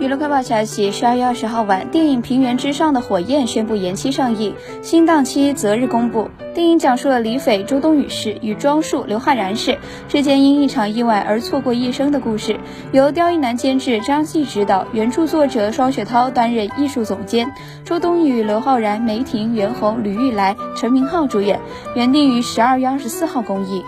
娱乐快报消息：十二月二十号晚，电影《平原之上的火焰》宣布延期上映，新档期择日公布。电影讲述了李斐、周冬雨氏与庄树、刘昊然氏之间因一场意外而错过一生的故事，由刁亦男监制，张继执导，原著作者双雪涛担任艺术总监，周冬雨、刘昊然、梅婷、袁弘、吕玉来、陈明昊主演，原定于十二月二十四号公映。